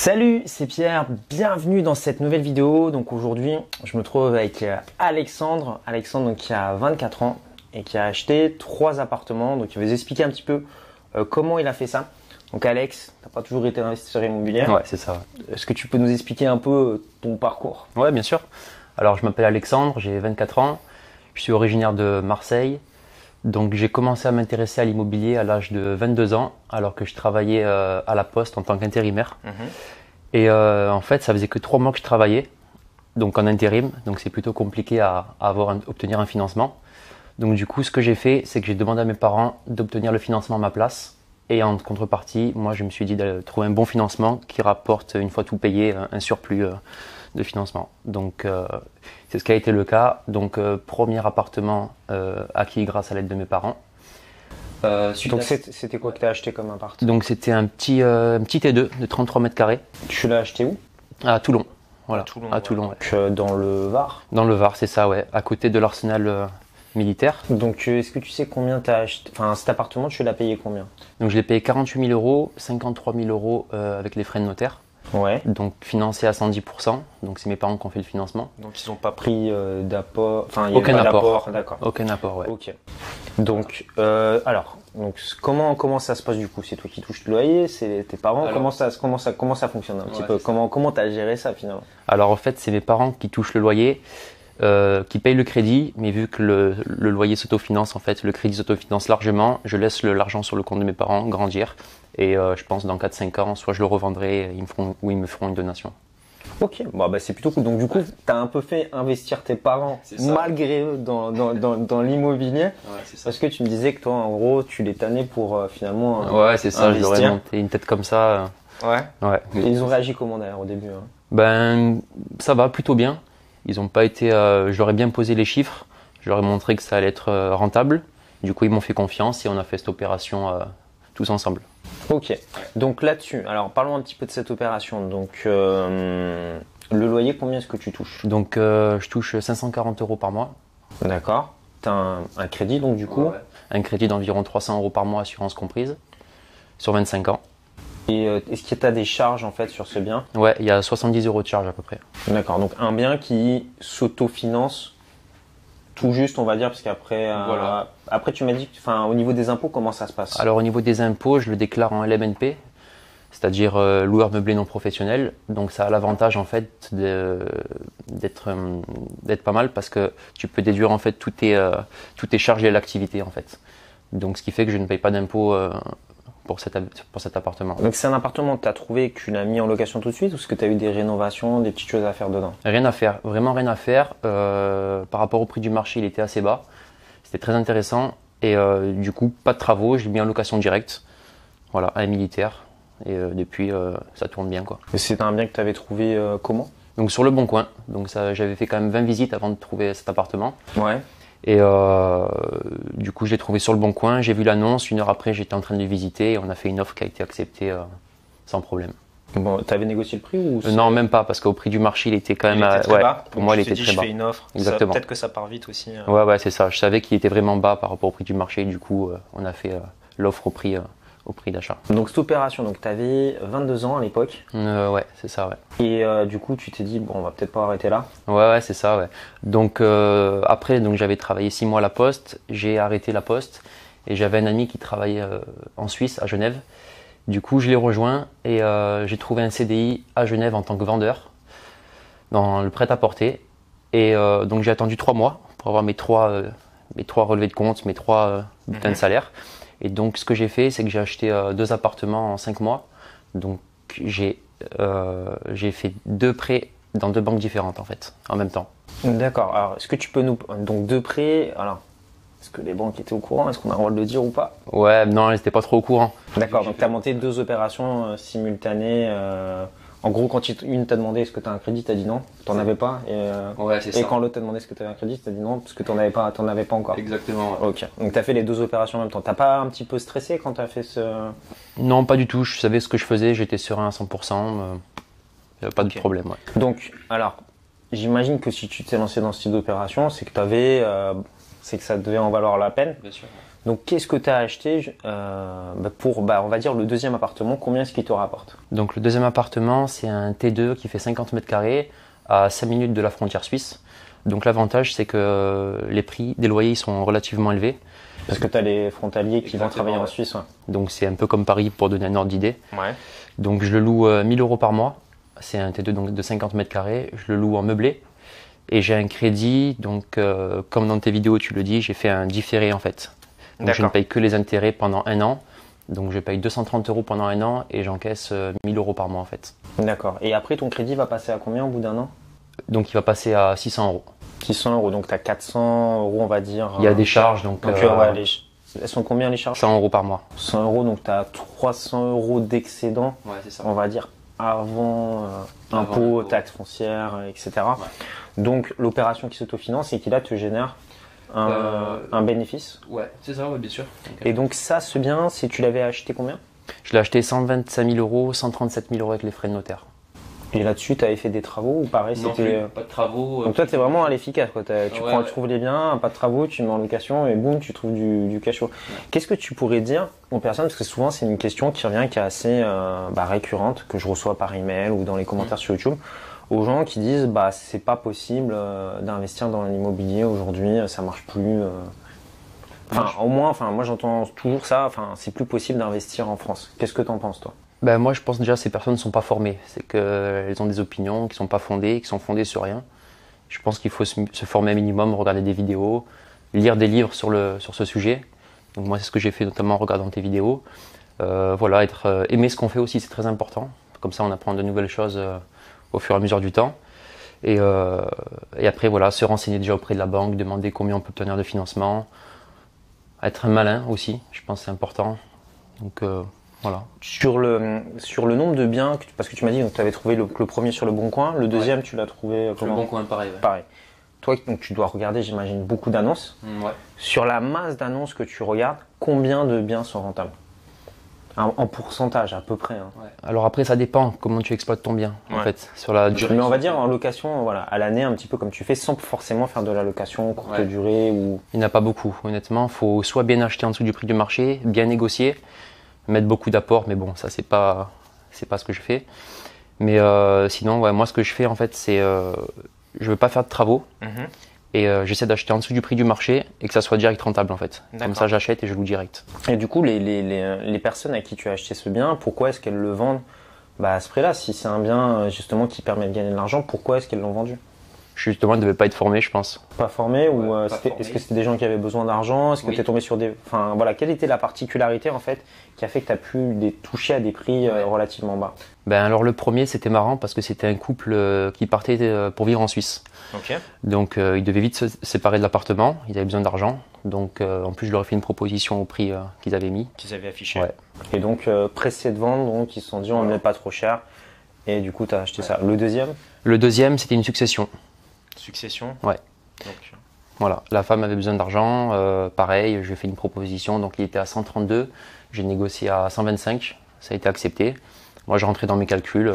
Salut, c'est Pierre, bienvenue dans cette nouvelle vidéo. Donc aujourd'hui, je me trouve avec euh, Alexandre. Alexandre donc, qui a 24 ans et qui a acheté trois appartements. Donc il va vous expliquer un petit peu euh, comment il a fait ça. Donc Alex, t'as pas toujours été investisseur immobilier. Ouais, c'est ça. Est-ce que tu peux nous expliquer un peu euh, ton parcours? Ouais, bien sûr. Alors je m'appelle Alexandre, j'ai 24 ans. Je suis originaire de Marseille. Donc j'ai commencé à m'intéresser à l'immobilier à l'âge de 22 ans, alors que je travaillais euh, à la poste en tant qu'intérimaire. Et euh, en fait, ça faisait que trois mois que je travaillais, donc en intérim. Donc c'est plutôt compliqué à, à avoir un- obtenir un financement. Donc du coup, ce que j'ai fait, c'est que j'ai demandé à mes parents d'obtenir le financement à ma place. Et en contrepartie, moi, je me suis dit de trouver un bon financement qui rapporte, une fois tout payé, un- un surplus euh, de financement. Donc euh, c'est ce qui a été le cas. Donc euh, premier appartement euh, acquis grâce à l'aide de mes parents. Euh, Donc c'était quoi que t'as acheté comme appart? Donc c'était un petit, euh, un petit T2 de 33 mètres carrés Tu l'as acheté où? À Toulon. Voilà, À Toulon, à. Toulon, ouais. Donc, euh, Dans le Var? Dans le Var, c'est ça, ouais, à côté de l'arsenal euh, militaire. Donc est-ce que tu sais combien t'as acheté? Enfin cet appartement, tu l'as payé combien? Donc je l'ai payé 48 000 euros, 53 000 euros euh, avec les frais de notaire. Ouais. Donc financé à 110%. Donc c'est mes parents qui ont fait le financement. Donc ils n'ont pas pris euh, d'apport. Enfin il y a Aucun pas apport. D'accord. Aucun apport, ouais. Ok. Donc, euh, alors, donc comment comment ça se passe du coup? C'est toi qui touches le loyer C'est tes parents? Alors- Comment ça comment ça comment ça fonctionne un petit Ouais, peu? Comment comment t'as géré ça finalement? Alors en fait, c'est mes parents qui touchent le loyer, euh, qui payent le crédit, mais vu que le, le loyer s'autofinance, en fait, le crédit s'autofinance largement, je laisse le- l'argent sur le compte de mes parents grandir. Et euh, je pense dans 4-5 ans, soit je le revendrai ils me feront, ou ils me feront une donation. Ok. Bon bah c'est plutôt cool. Donc du coup, t'as un peu fait investir tes parents malgré eux dans dans dans, dans l'immobilier. c'est Parce que tu me disais que toi en gros tu les tannais pour euh, finalement. euh, Ouais, c'est ça, je leur ai monté une tête comme ça. Ouais. euh, Ouais. Et ils ont réagi comment d'ailleurs au début hein? Ben, ça va plutôt bien. Ils ont pas été. euh, je leur ai bien posé les chiffres. Je leur ai montré que ça allait être euh, rentable. Du coup, ils m'ont fait confiance et on a fait cette opération euh, tous ensemble. Ok. Donc là-dessus, alors parlons un petit peu de cette opération. Donc euh, le loyer, combien est-ce que tu touches? Donc, euh, je touche 540 euros par mois. D'accord. T'as un, un crédit donc du coup? Un crédit d'environ 300 euros par mois, assurance comprise, sur 25 ans. Et euh, est-ce que tu as des charges en fait sur ce bien? Ouais, il y a 70 euros de charge à peu près. D'accord. Donc un bien qui s'autofinance tout juste, on va dire, parce qu'après, euh, Voilà. après tu m'as dit, enfin au niveau des impôts, comment ça se passe? Alors, au niveau des impôts, je le déclare en LMNP, c'est-à-dire euh, loueur meublé non professionnel. Donc, ça a l'avantage en fait d'être euh, d'être pas mal parce que tu peux déduire en fait toutes tes, euh, toutes tes charges et l'activité en fait. Donc, ce qui fait que je ne paye pas d'impôts euh, pour, cet, hab- pour cet appartement. Donc c'est un appartement que tu as trouvé, que tu l'as mis en location tout de suite, ou est-ce que tu as eu des rénovations, des petites choses à faire dedans? Rien à faire, vraiment rien à faire. Euh, par rapport au prix du marché, il était assez bas. C'était très intéressant. Et euh, du coup, pas de travaux, je l'ai mis en location directe. Voilà, à un militaire. Et euh, depuis, ça tourne bien quoi. Et C'est un bien que tu avais trouvé comment? Donc sur le bon coin. Donc ça, j'avais fait quand même 20 visites avant de trouver cet appartement. Ouais. Et euh, du coup, je l'ai trouvé sur le bon coin. J'ai vu l'annonce. Une heure après, j'étais en train de le visiter. Et on a fait une offre qui a été acceptée euh, sans problème. Bon, t'avais négocié le prix ou Euh, non, même pas, parce qu'au prix du marché, il était quand même. Il était à- très ouais, bas. pour moi, il était dit, très je bas. fais une offre. Exactement. Peut-être que ça part vite aussi. hein. Ouais, ouais, c'est ça. Je savais qu'il était vraiment bas par rapport au prix du marché. Du coup, on a fait l'offre au prix, au prix d'achat. Donc cette opération, donc tu avais 22 ans à l'époque. Euh, ouais, c'est ça, ouais. Et euh, du coup, tu t'es dit, bon, on va peut-être pas arrêter là. Ouais, ouais, c'est ça, ouais. Donc euh, après, donc j'avais travaillé six mois à la Poste. J'ai arrêté la Poste et j'avais un ami qui travaillait euh, en Suisse, à Genève. Du coup, je l'ai rejoint et j'ai trouvé un CDI à Genève en tant que vendeur dans le prêt-à-porter. Et donc j'ai attendu trois mois pour avoir mes trois, mes trois relevés de compte, mes trois bulletins de salaire. Et donc ce que j'ai fait, c'est que j'ai acheté euh, deux appartements en cinq mois. Donc j'ai euh, j'ai fait deux prêts dans deux banques différentes en fait, en même temps. D'accord. Alors, est-ce que tu peux nous. Donc, de près. Alors, est-ce que les banques étaient au courant? Est-ce qu'on a le droit de le dire ou pas? Ouais, non, j'étais pas trop au courant. D'accord. Donc, tu as monté deux opérations euh, simultanées. Euh, En gros, quand une t'a demandé est-ce que tu as un crédit, t'as dit non, t'en avais pas. Et, euh, Ouais, c'est et quand l'autre t'a demandé est-ce que tu avais un crédit, t'as dit non, parce que t'en avais pas, t'en avais pas encore. Exactement. Ok. Donc, tu as fait les deux opérations en même temps. T'as pas un petit peu stressé quand tu as fait ce. Non, pas du tout. Je savais ce que je faisais, j'étais serein à 100%. euh, avait pas de problème. Ouais. Donc, alors, j'imagine que si tu t'es lancé dans ce type d'opération, c'est que tu avais. C'est que ça devait en valoir la peine. Bien sûr. Donc, qu'est-ce que tu as acheté euh, bah, pour, bah, on va dire, le deuxième appartement Combien est-ce qu'il te rapporte? Donc, le deuxième appartement, c'est un T2 qui fait 50 mètres carrés à 5 minutes de la frontière suisse. Donc, l'avantage, c'est que les prix des loyers sont relativement élevés. Parce que tu as les frontaliers qui vont travailler en Suisse. Donc, c'est un peu comme Paris pour donner un ordre d'idée. Ouais. Donc, je le loue 1000 euros par mois. C'est un T2 donc, de 50 mètres carrés. Je le loue en meublé. Et j'ai un crédit, donc euh, comme dans tes vidéos tu le dis, j'ai fait un différé en fait. Donc je ne paye que les intérêts pendant un an. Donc je paye 230 euros pendant un an et j'encaisse 1000 euh, euros par mois en fait. D'accord. Et après ton crédit va passer à combien au bout d'un an? Donc il va passer à 600 euros. 600 euros, donc tu as 400 euros on va dire. Il y a des charges donc. donc euh, elles sont combien les charges? 100 euros par mois. 100 euros, donc tu as 300 euros d'excédent, ouais, on va dire, avant, impôts, taxes foncières, etc. Donc l'opération qui s'autofinance et qui là te génère un, euh, bénéfice. Ouais, c'est ça, bien sûr. Et donc ça, ce bien, si tu l'avais acheté combien? Je l'ai acheté 125 000 euros, 137 000 euros avec les frais de notaire. Et là-dessus, tu avais fait des travaux ou pareil c'était euh, pas de travaux. Donc toi, tu es vraiment à l'efficace. Tu, prends, tu trouves les biens, pas de travaux, tu mets en location et boum, tu trouves du, du cash flow. Qu'est-ce que tu pourrais dire aux personnes? Parce que souvent, c'est une question qui revient, qui est assez euh, bah, récurrente, que je reçois par email ou dans les commentaires mm. sur YouTube aux gens qui disent bah c'est pas possible euh, d'investir dans l'immobilier aujourd'hui, euh, ça marche plus. Euh. Enfin, au moins, enfin, moi j'entends toujours ça. Enfin, c'est plus possible d'investir en France. Qu'est-ce que tu en penses, toi? Ben, moi, je pense déjà que ces personnes ne sont pas formées. C'est qu'elles ont des opinions qui sont pas fondées, qui sont fondées sur rien. Je pense qu'il faut se, former un minimum, regarder des vidéos, lire des livres sur, le, sur ce sujet. Donc moi, c'est ce que j'ai fait notamment en regardant tes vidéos. voilà, être aimer ce qu'on fait aussi, c'est très important. Comme ça, on apprend de nouvelles choses au fur et à mesure du temps. Et, euh, et, après, voilà, se renseigner déjà auprès de la banque, demander combien on peut obtenir de financement, être malin aussi, je pense c'est important. Donc euh, voilà. Sur le, sur le nombre de biens, parce que tu m'as dit que tu avais trouvé le, premier sur le Bon Coin, le deuxième tu l'as trouvé comment Le Bon Coin, pareil. Pareil. Toi, donc, tu dois regarder, j'imagine, beaucoup d'annonces. Mm, ouais. Sur la masse d'annonces que tu regardes, combien de biens sont rentables? En pourcentage à peu près. Hein. Alors après, ça dépend comment tu exploites ton bien, en fait, sur la durée. Mais on va dire en location, voilà, à l'année, un petit peu comme tu fais, sans forcément faire de la location courte durée ou. Il n'y en a pas beaucoup, honnêtement. Il faut soit bien acheter en dessous du prix du marché, bien négocier, mettre beaucoup d'apports, mais bon, ça c'est pas, c'est pas ce que je fais. Mais euh, sinon, ouais, moi ce que je fais en fait, c'est, euh, je veux pas faire de travaux. Mhm et euh, j'essaie d'acheter en dessous du prix du marché et que ça soit direct rentable en fait. Comme ça j'achète et je loue direct. Et du coup, les, les, les, personnes à qui tu as acheté ce bien, pourquoi est-ce qu'elles le vendent? Bah, à ce prix-là Si c'est un bien euh, justement qui permet de gagner de l'argent, pourquoi est-ce qu'elles l'ont vendu? Justement, ne devaient pas être formées, je pense. Pas formées ou euh, est-ce que c'était des gens qui avaient besoin d'argent? Est-ce que tu es tombé sur des. Enfin voilà, quelle était la particularité en fait qui a fait que tu as pu les toucher à des prix relativement bas? Ben alors le premier c'était marrant parce que c'était un couple qui partait pour vivre en Suisse. Donc euh, ils devaient vite se séparer de l'appartement, ils avaient besoin d'argent. Donc euh, en plus je leur ai fait une proposition au prix euh, qu'ils avaient mis. Qu'ils avaient affiché. Et donc pressé de vendre, donc ils se sont dit on ne met pas trop cher. Et du coup tu as acheté ça. Le deuxième? Le deuxième c'était une succession. Succession Ouais. Voilà, la femme avait besoin d'argent, pareil, je lui ai fait une proposition, donc il était à 132, j'ai négocié à 125, ça a été accepté. Moi je rentrais dans mes calculs,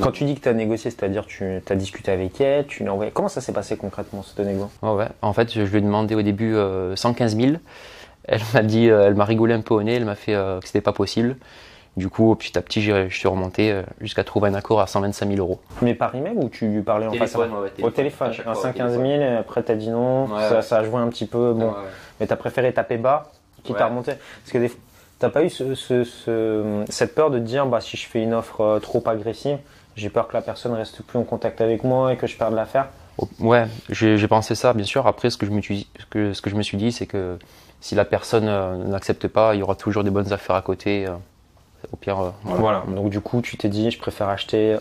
quand tu dis que tu as négocié, c'est-à-dire tu as discuté avec elle, tu l'as envoyé. Comment ça s'est passé concrètement ce négo ouais, En fait, je lui ai demandé au début 115 euh, 000. Elle m'a dit, euh, elle m'a rigolé un peu au nez, elle m'a fait euh, que c'était pas possible. Du coup, petit à petit, je suis remonté jusqu'à trouver un accord à 125 000 euros. Mais par email ou tu lui parlais en face à face Au téléphone, à 115 000, et après tu as dit non, ça, a joué un petit peu, bon. Mais tu as préféré taper bas, qui t'a remonté. Parce que des... t'as pas eu cette peur de te dire, bah, si je fais une offre trop agressive, j'ai peur que la personne reste plus en contact avec moi et que je perde l'affaire? Ouais, j'ai pensé ça, bien sûr. Après, ce que je me suis, que, ce que je me suis dit, c'est que si la personne euh, n'accepte pas, il y aura toujours des bonnes affaires à côté. Euh, au pire. Euh, voilà. Donc du coup, tu t'es dit, je préfère acheter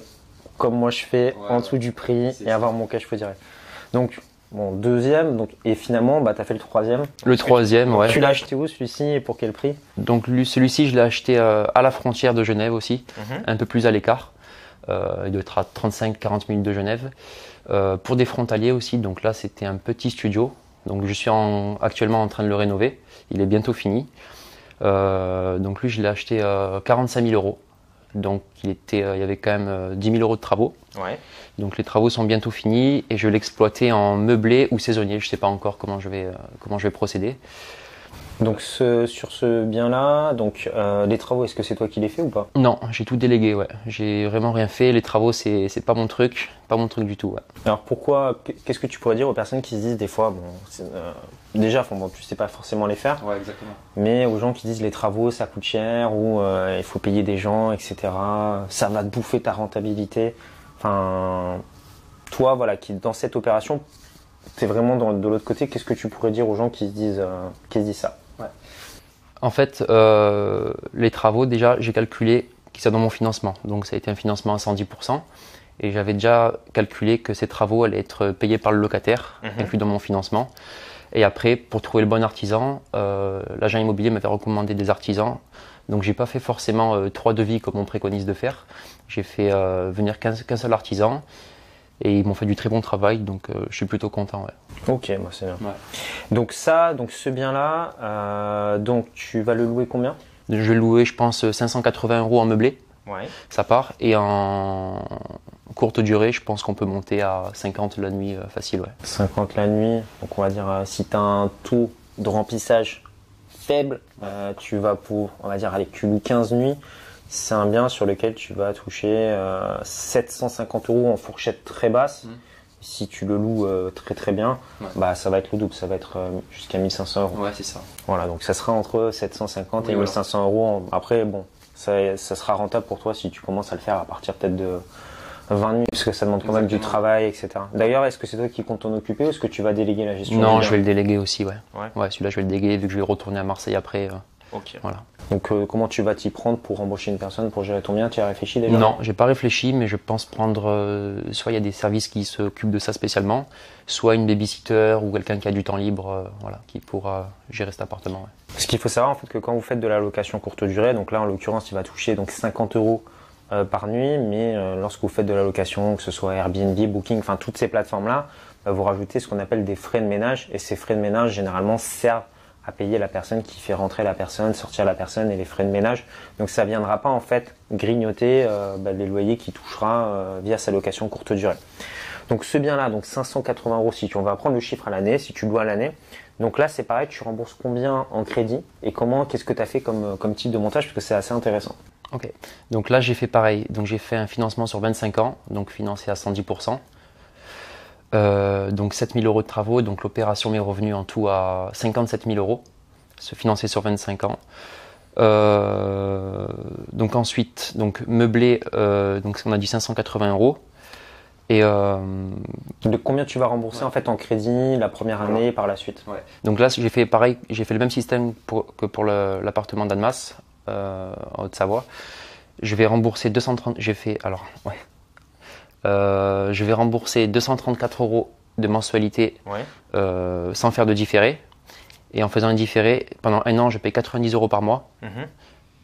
comme moi je fais, en dessous du prix et avoir mon cash flow direct. Donc Bon, deuxième, donc, et finalement, bah, tu as fait le troisième. Le troisième, ouais. Tu l'as acheté où celui-ci et pour quel prix? Donc celui-ci, je l'ai acheté à la frontière de Genève aussi, mhm. un peu plus à l'écart. Euh, il doit être à 35-40 minutes de Genève. Euh, pour des frontaliers aussi, donc là c'était un petit studio. Donc je suis actuellement en train de le rénover. Il est bientôt fini. Euh, donc lui je l'ai acheté à 45 000 euros. Donc il, était, il y avait quand même 10 000 euros de travaux. Donc les travaux sont bientôt finis et je vais l'exploiter en meublé ou saisonnier. Je ne sais pas encore comment je vais, comment je vais procéder. Donc ce, sur ce bien-là, donc euh, les travaux, est-ce que c'est toi qui les fais ou pas? Non, j'ai tout délégué, ouais. J'ai vraiment rien fait. Les travaux, c'est c'est pas mon truc, pas mon truc du tout. Ouais. Alors pourquoi Qu'est-ce que tu pourrais dire aux personnes qui se disent des fois, bon, euh, déjà, enfin, bon, tu sais pas forcément les faire, Ouais, exactement. mais aux gens qui disent les travaux ça coûte cher ou euh, il faut payer des gens, etc. Ça va te bouffer ta rentabilité. Enfin, toi, voilà, qui dans cette opération, t'es vraiment dans, de l'autre côté. Qu'est-ce que tu pourrais dire aux gens qui se disent, euh, qui se disent ça? En fait, euh, les travaux, déjà, j'ai calculé qu'ils sont dans mon financement. Donc, ça a été un financement à 110%. Et j'avais déjà calculé que ces travaux allaient être payés par le locataire, Mhm. inclus dans mon financement. Et après, pour trouver le bon artisan, euh, l'agent immobilier m'avait recommandé des artisans. Donc, j'ai pas fait forcément euh, trois devis comme on préconise de faire. J'ai fait euh, venir qu'un seul artisan. Et ils m'ont fait du très bon travail, donc euh, je suis plutôt content. Ouais. Ok, moi c'est bien. Ouais. Donc ça, donc ce bien-là, euh, donc tu vas le louer combien? Je vais louer, je pense, 580 euros en meublé. Ouais. ça part. Et en courte durée, je pense qu'on peut monter à 50 la nuit euh, facile. Ouais. 50 la nuit. Donc on va dire euh, si tu as un taux de remplissage faible, euh, tu vas pour, on va dire, allez, tu loues 15 nuits. C'est un bien sur lequel tu vas toucher euh, 750 euros en fourchette très basse. Mhm. Si tu le loues euh, très très bien, Ouais. bah ça va être le double, ça va être euh, jusqu'à 1500 euros. Ouais, c'est ça. Voilà, donc ça sera entre 750 Oui, et voilà. 1500 euros. En- Après, bon, ça, ça sera rentable pour toi si tu commences à le faire à partir peut-être de 20 nuits, parce que ça demande quand même du travail, etc. D'ailleurs, est-ce que c'est toi qui comptes t'en occuper ou est-ce que tu vas déléguer la gestion Non, je vais le déléguer aussi, ouais. Ouais. celui-là, je vais le déléguer vu que je vais retourner à Marseille après. euh, Ok. voilà. Donc, euh, comment tu vas t'y prendre pour embaucher une personne pour gérer ton bien? Tu as réfléchi déjà? Non, j'ai pas réfléchi, mais je pense prendre. euh, soit il y a des services qui s'occupent de ça spécialement, soit une babysitter ou quelqu'un qui a du temps libre, euh, voilà, qui pourra gérer cet appartement. ouais. Ce qu'il faut savoir en fait que quand vous faites de la location courte durée, donc là en l'occurrence il va toucher donc 50 euros euh, par nuit, mais euh, lorsque vous faites de la location, que ce soit Airbnb, Booking, enfin toutes ces plateformes là, vous rajoutez ce qu'on appelle des frais de ménage et ces frais de ménage généralement servent à payer la personne qui fait rentrer la personne, sortir la personne et les frais de ménage. Donc ça viendra pas en fait grignoter euh, bah, les loyers qu'il touchera via sa location courte durée. Donc ce bien-là, donc 580 euros si tu, on va prendre le chiffre à l'année, si tu loues à l'année. Donc là c'est pareil, tu rembourses combien en crédit et comment, qu'est-ce que tu as fait comme, comme type de montage parce que c'est assez intéressant. Ok. Donc là, j'ai fait pareil. Donc j'ai fait un financement sur 25 ans, donc financé à 110%. Euh, donc 7000 euros de travaux. Donc l'opération m'est revenue en tout à 57 000 euros, se financer sur 25 ans. Euh, donc ensuite, donc meublé, euh, donc on a dit 580 euros. Et euh, De combien tu vas rembourser en fait en crédit la première année par la suite? Donc là, j'ai fait pareil, j'ai fait le même système pour- que pour l'appartement euh, en Haute-Savoie. Je vais rembourser 230, j'ai fait, alors, ouais. Euh, je vais rembourser 234 euros de mensualité Ouais. euh, sans faire de différé. Et en faisant un différé, pendant un an, je paye 90 euros par mois.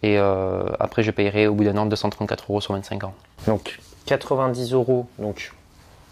Et euh, après, je payerai au bout d'un an 234 euros sur 25 ans. Donc 90 euros donc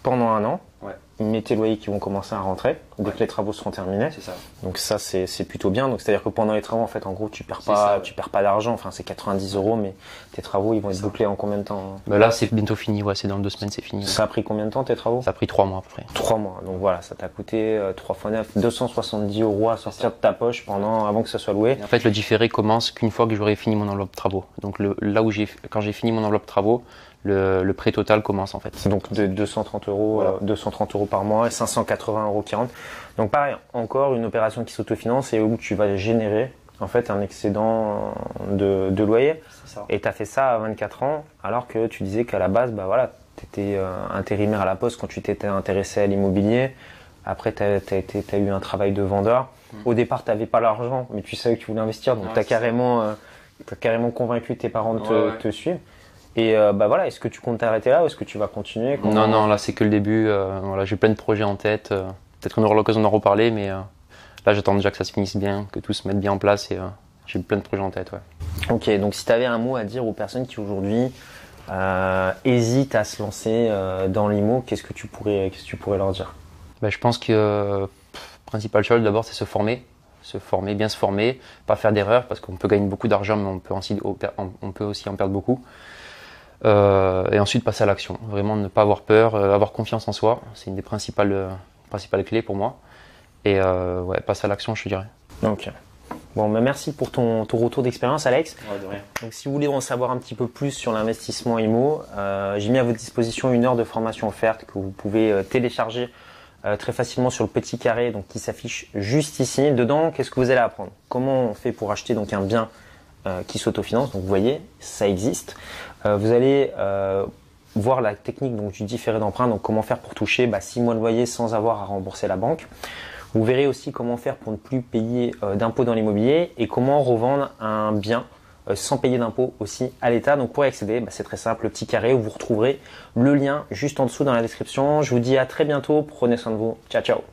pendant un an. Ouais. Mais tes loyers qui vont commencer à rentrer dès que les travaux seront terminés. C'est ça. Donc ça c'est c'est plutôt bien. Donc c'est à dire que pendant les travaux en fait en gros tu perds pas ça, ouais. tu perds pas d'argent. Enfin c'est 90 euros mais tes travaux ils vont être ça. bouclés en combien de temps hein? Bah là, c'est bientôt fini. Ouais, c'est dans deux semaines, c'est fini. Ça a pris combien de temps tes travaux? Ça a pris trois mois à peu près. Trois mois. Donc voilà ça t'a coûté euh, 3 fois 9 270 euros à sortir de ta poche pendant avant que ça soit loué. Et en fait, le différé commence qu'une fois que j'aurai fini mon enveloppe de travaux. Donc le, là où j'ai, quand j'ai fini mon enveloppe de travaux, le, le prêt total commence en fait. C'est donc de 230 euros, Voilà. euh, 230 euros par mois et 580 euros qui rentrent. Donc pareil, encore une opération qui s'autofinance et où tu vas générer en fait un excédent de, de loyer. Ça. Et tu as fait ça à 24 ans alors que tu disais qu'à la base, bah voilà, tu étais intérimaire à la poste quand tu t'étais intéressé à l'immobilier. Après, tu as, eu un travail de vendeur. Au départ, tu n'avais pas l'argent, mais tu savais que tu voulais investir. Donc, Ouais, tu as carrément, euh, convaincu tes parents de te, ouais. te suivre. Et euh, bah voilà, est-ce que tu comptes t'arrêter là ou est-ce que tu vas continuer Non, non, là c'est que le début. euh, voilà, j'ai plein de projets en tête. euh, peut-être qu'on aura l'occasion d'en reparler, mais là j'attends déjà que ça se finisse bien, que tout se mette bien en place et j'ai plein de projets en tête. Ouais. Ok, donc si tu avais un mot à dire aux personnes qui aujourd'hui hésitent à se lancer dans l'IMO, qu'est-ce que tu pourrais, qu'est-ce que tu pourrais leur dire? Ben, je pense que pff, principal chose d'abord c'est se former, se former, bien se former, pas faire d'erreurs parce qu'on peut gagner beaucoup d'argent, mais on peut, aussi, on peut aussi en perdre beaucoup. Euh, et ensuite passer à l'action, vraiment ne pas avoir peur, euh, avoir confiance en soi, c'est une des principales, euh, principales clés pour moi. Et euh, ouais, passer à l'action, je dirais. Ok. Bon, bah, merci pour ton, ton retour d'expérience, Alex. Donc, si vous voulez en savoir un petit peu plus sur l'investissement IMO, euh, j'ai mis à votre disposition une heure de formation offerte que vous pouvez euh, télécharger euh, très facilement sur le petit carré donc qui s'affiche juste ici. Dedans, qu'est-ce que vous allez apprendre? Comment on fait pour acheter donc un bien euh, qui s'autofinance Donc, vous voyez, ça existe. Euh, vous allez voir la technique donc du différé d'emprunt. Donc, comment faire pour toucher bah, 6 mois de loyer sans avoir à rembourser la banque. Vous verrez aussi comment faire pour ne plus payer euh, d'impôts dans l'immobilier et comment revendre un bien euh, sans payer d'impôts aussi à l'État. Donc pour y accéder, bah, c'est très simple, le petit carré où vous retrouverez le lien juste en dessous dans la description. Je vous dis à très bientôt, prenez soin de vous, ciao ciao